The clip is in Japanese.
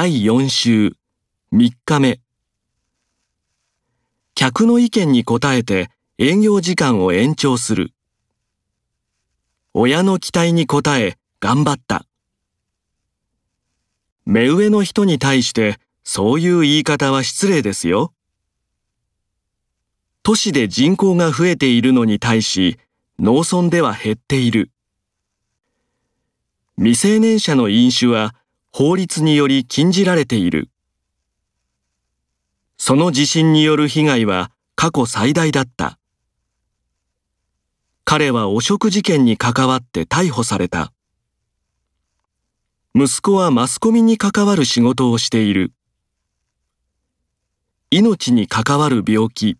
第4週3日目。客の意見に応えて営業時間を延長する。親の期待に応え頑張った。目上の人に対してそういう言い方は失礼ですよ。都市で人口が増えているのに対し農村では減っている。未成年者の飲酒は法律により禁じられている。その地震による被害は過去最大だった。彼は汚職事件に関わって逮捕された。息子はマスコミに関わる仕事をしている。命に関わる病気。